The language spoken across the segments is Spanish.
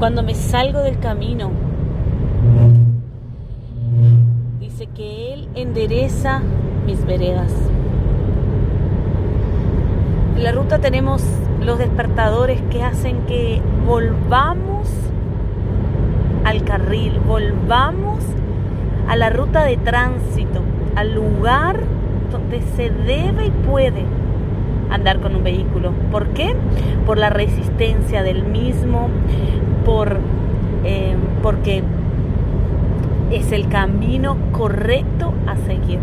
Cuando me salgo del camino, dice que Él endereza mis veredas. En la ruta tenemos los despertadores que hacen que volvamos al carril, volvamos a la ruta de tránsito, al lugar donde se debe y puede andar con un vehículo. ¿Por qué? Por la resistencia del mismo, por, eh, porque es el camino correcto a seguir,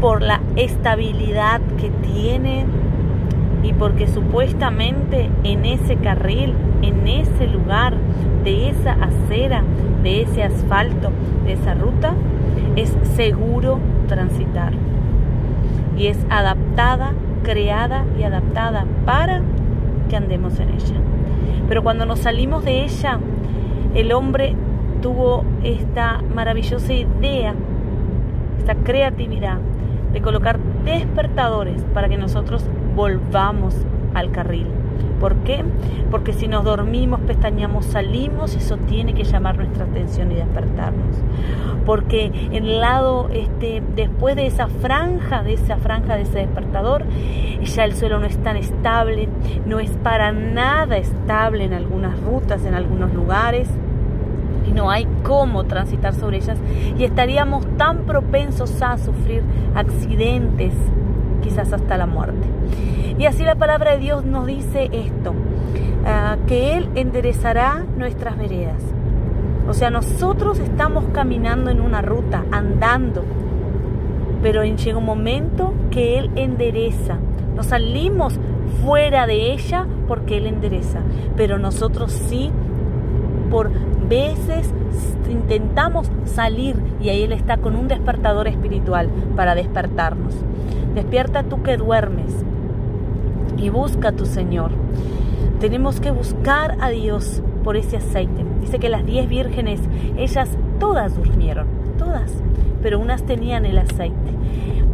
por la estabilidad que tiene y porque supuestamente en ese carril, en ese lugar, de esa acera, de ese asfalto, de esa ruta, es seguro transitar. Y es adaptada, creada y adaptada para que andemos en ella. Pero cuando nos salimos de ella, el hombre tuvo esta maravillosa idea, esta creatividad de colocar despertadores para que nosotros volvamos al carril. ¿Por qué? Porque si nos dormimos, pestañamos, salimos, eso tiene que llamar nuestra atención y despertarnos. Porque en el lado, este, después de esa franja, de esa franja de ese despertador, ya el suelo no es tan estable, no es para nada estable en algunas rutas, en algunos lugares y no hay cómo transitar sobre ellas y estaríamos tan propensos a sufrir accidentes, quizás hasta la muerte. Y así la palabra de Dios nos dice esto, ah, que Él enderezará nuestras veredas. O sea, nosotros estamos caminando en una ruta, andando, pero llega un momento que Él endereza. Nos salimos fuera de ella porque Él endereza, pero nosotros sí, por veces intentamos salir y ahí Él está con un despertador espiritual para despertarnos. Despierta tú que duermes y busca a tu Señor. Tenemos que buscar a Dios por ese aceite. Dice que las diez vírgenes, ellas todas durmieron, todas, pero unas tenían el aceite.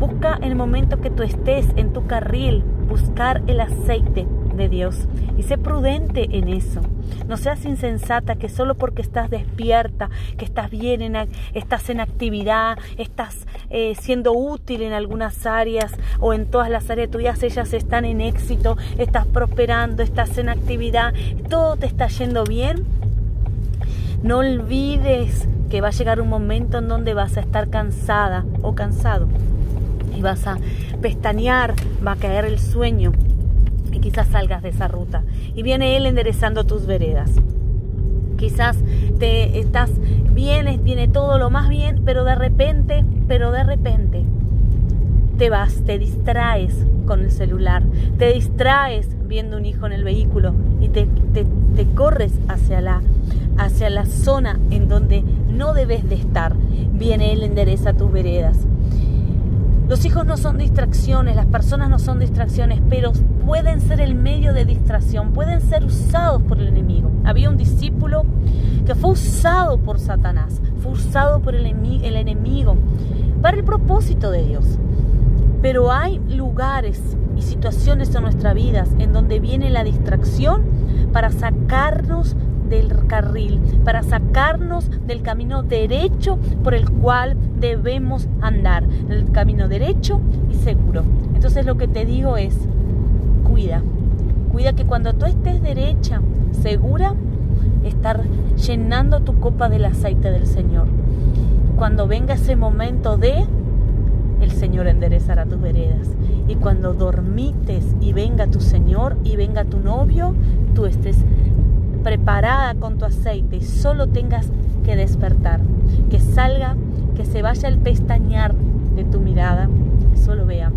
Busca el momento que tú estés en tu carril, buscar el aceite de Dios y sé prudente en eso. No seas insensata que solo porque estás despierta, que estás bien, en, estás en actividad, estás eh, siendo útil en algunas áreas o en todas las áreas tuyas, ellas están en éxito, estás prosperando, estás en actividad, todo te está yendo bien. No olvides que va a llegar un momento en donde vas a estar cansada o cansado y vas a pestañear, va a caer el sueño quizás salgas de esa ruta. Y viene Él enderezando tus veredas. Quizás te estás bien, viene todo lo más bien, pero de repente, pero de repente te vas, te distraes con el celular, te distraes viendo un hijo en el vehículo y te, te, te corres hacia la, hacia la zona en donde no debes de estar. Viene Él endereza tus veredas. Los hijos no son distracciones, las personas no son distracciones, pero pueden ser el medio de distracción, pueden ser usados por el enemigo. Había un discípulo que fue usado por Satanás, fue usado por el, enemigo para el propósito de Dios. Pero hay lugares y situaciones en nuestras vidas en donde viene la distracción para sacarnos del carril, para sacarnos del camino derecho por el cual debemos andar, el camino derecho y seguro. Entonces lo que te digo es, cuida, cuida que cuando tú estés derecha, segura, estar llenando tu copa del aceite del Señor. Cuando venga ese momento de, el Señor enderezará tus veredas. Y cuando dormites y venga tu Señor y venga tu novio, tú estés preparada con tu aceite y solo tengas que despertar, que salga, que se vaya el pestañear de tu mirada, que solo vea,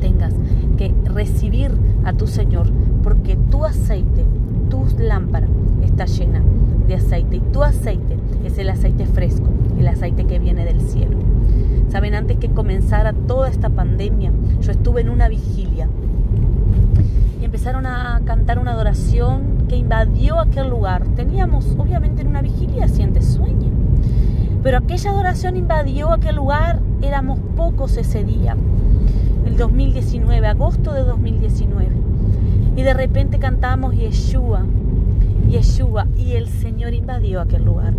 tengas que recibir a tu Señor, porque tu aceite, tu lámpara está llena de aceite y tu aceite es el aceite fresco, el aceite que viene del cielo. Saben, antes que comenzara toda esta pandemia, yo estuve en una vigilia y empezaron a cantar una adoración que invadió aquel lugar. Teníamos obviamente en una vigilia siente sueño, pero aquella adoración invadió aquel lugar, éramos pocos ese día, el 2019, agosto de 2019, y de repente cantamos Yeshua, Yeshua y el Señor invadió aquel lugar.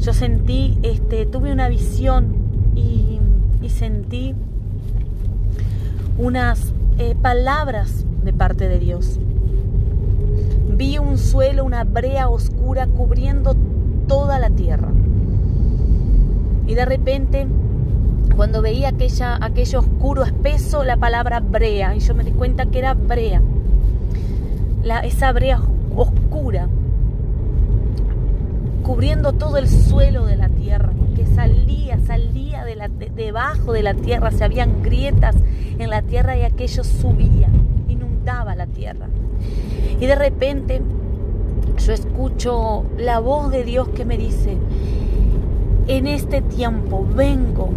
Yo sentí, este, tuve una visión y, sentí unas eh, palabras de parte de Dios. Vi un suelo, una brea oscura cubriendo toda la tierra. Y de repente, cuando veía aquella, aquello oscuro, espeso, la palabra brea, y yo me di cuenta que era brea, la, esa brea oscura, cubriendo todo el suelo de la tierra, que salía, salía de la, debajo de la tierra, se habían grietas en la tierra y aquello subía, inundaba la tierra. Y de repente yo escucho la voz de Dios que me dice, en este tiempo vengo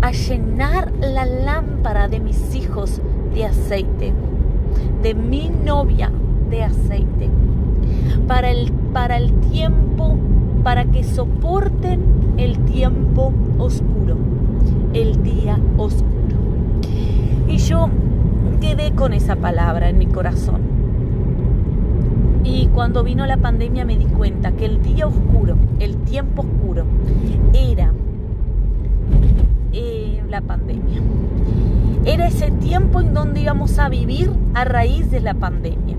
a llenar la lámpara de mis hijos de aceite, de mi novia de aceite, para el, para el tiempo para que soporten el tiempo oscuro, el día oscuro. Y yo quedé con esa palabra en mi corazón. Y cuando vino la pandemia me di cuenta que el día oscuro, el tiempo oscuro, era eh, la pandemia. Era ese tiempo en donde íbamos a vivir a raíz de la pandemia.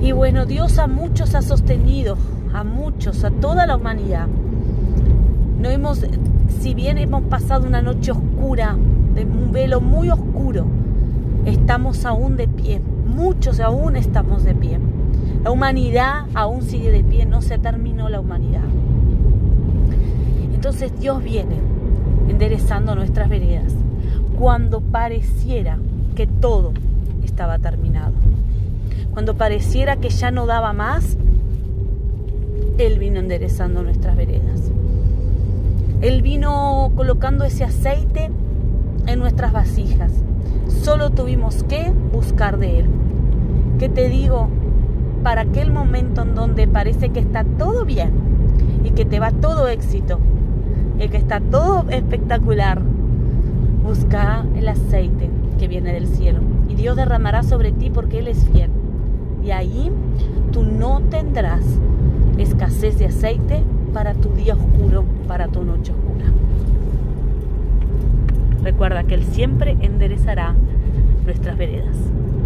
Y bueno, Dios a muchos ha sostenido a muchos, a toda la humanidad. No hemos, si bien hemos pasado una noche oscura, de un velo muy oscuro, estamos aún de pie. Muchos aún estamos de pie. La humanidad aún sigue de pie, no se terminó la humanidad. Entonces Dios viene enderezando nuestras veredas cuando pareciera que todo estaba terminado. Cuando pareciera que ya no daba más, él vino enderezando nuestras veredas. Él vino colocando ese aceite en nuestras vasijas. Solo tuvimos que buscar de Él. ¿Qué te digo? Para aquel momento en donde parece que está todo bien y que te va todo éxito y que está todo espectacular, busca el aceite que viene del cielo y Dios derramará sobre ti porque Él es fiel. Y ahí tú no tendrás escasez de aceite para tu día oscuro, para tu noche oscura. Recuerda que Él siempre enderezará nuestras veredas.